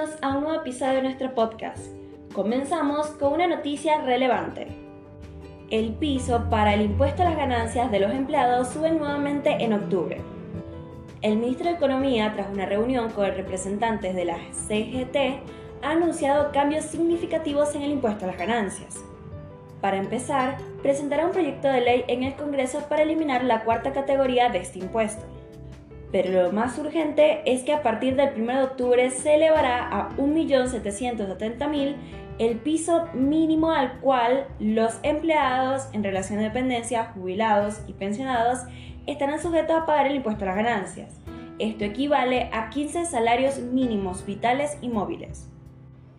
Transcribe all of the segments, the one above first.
Bienvenidos a un nuevo episodio de nuestro podcast. Comenzamos con una noticia relevante. El piso para el impuesto a las ganancias de los empleados sube nuevamente en octubre. El ministro de Economía, tras una reunión con representantes de la CGT, ha anunciado cambios significativos en el impuesto a las ganancias. Para empezar, presentará un proyecto de ley en el Congreso para eliminar la cuarta categoría de este impuesto. Pero lo más urgente es que a partir del 1 de octubre se elevará a 1.770.000 el piso mínimo al cual los empleados en relación de dependencia, jubilados y pensionados estarán sujetos a pagar el impuesto a las ganancias. Esto equivale a 15 salarios mínimos vitales y móviles.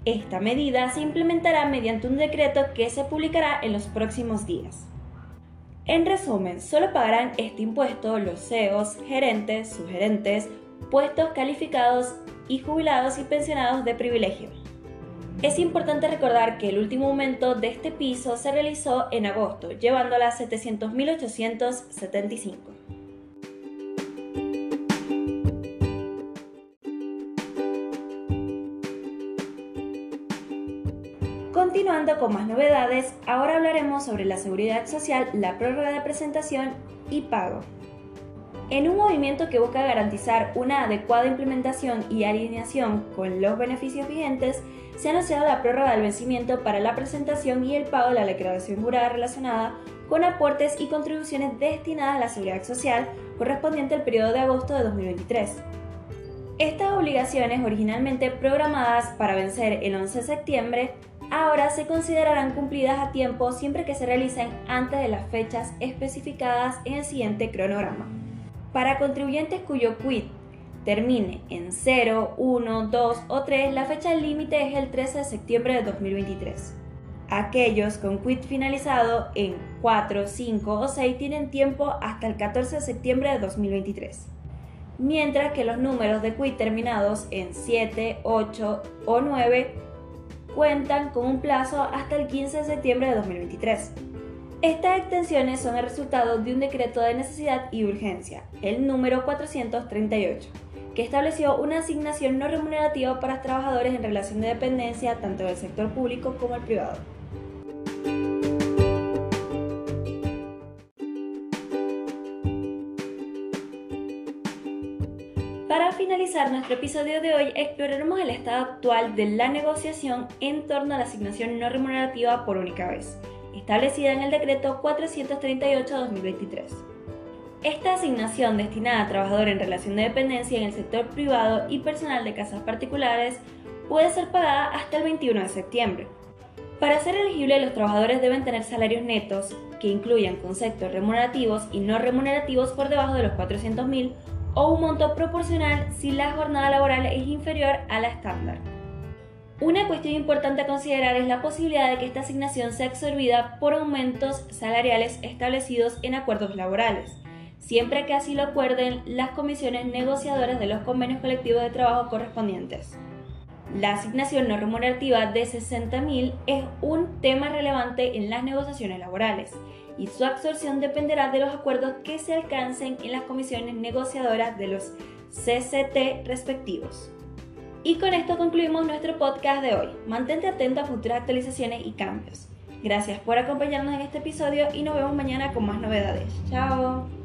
Esta medida se implementará mediante un decreto que se publicará en los próximos días. En resumen, solo pagarán este impuesto los CEOs, gerentes, subgerentes, puestos calificados y jubilados y pensionados de privilegio. Es importante recordar que el último aumento de este piso se realizó en agosto, llevándola a 700.875. Continuando con más novedades, ahora hablaremos sobre la seguridad social, la prórroga de presentación y pago. En un movimiento que busca garantizar una adecuada implementación y alineación con los beneficios vigentes, se ha anunciado la prórroga del vencimiento para la presentación y el pago de la declaración jurada relacionada con aportes y contribuciones destinadas a la seguridad social correspondiente al periodo de agosto de 2023. Estas obligaciones, originalmente programadas para vencer el 11 de septiembre, ahora se considerarán cumplidas a tiempo siempre que se realicen antes de las fechas especificadas en el siguiente cronograma. Para contribuyentes cuyo quit termine en 0, 1, 2 o 3, la fecha límite es el 13 de septiembre de 2023. Aquellos con quit finalizado en 4, 5 o 6 tienen tiempo hasta el 14 de septiembre de 2023. Mientras que los números de quit terminados en 7, 8 o 9 cuentan con un plazo hasta el 15 de septiembre de 2023. Estas extensiones son el resultado de un decreto de necesidad y urgencia, el número 438, que estableció una asignación no remunerativa para trabajadores en relación de dependencia tanto del sector público como el privado. Para finalizar nuestro episodio de hoy, exploraremos el estado actual de la negociación en torno a la asignación no remunerativa por única vez, establecida en el decreto 438-2023. Esta asignación destinada a trabajadores en relación de dependencia en el sector privado y personal de casas particulares puede ser pagada hasta el 21 de septiembre. Para ser elegible, los trabajadores deben tener salarios netos que incluyan conceptos remunerativos y no remunerativos por debajo de los 400.000 o un monto proporcional si la jornada laboral es inferior a la estándar. Una cuestión importante a considerar es la posibilidad de que esta asignación sea absorbida por aumentos salariales establecidos en acuerdos laborales, siempre que así lo acuerden las comisiones negociadoras de los convenios colectivos de trabajo correspondientes. La asignación no remunerativa de 60.000 es un tema relevante en las negociaciones laborales y su absorción dependerá de los acuerdos que se alcancen en las comisiones negociadoras de los CCT respectivos. Y con esto concluimos nuestro podcast de hoy. Mantente atento a futuras actualizaciones y cambios. Gracias por acompañarnos en este episodio y nos vemos mañana con más novedades. Chao.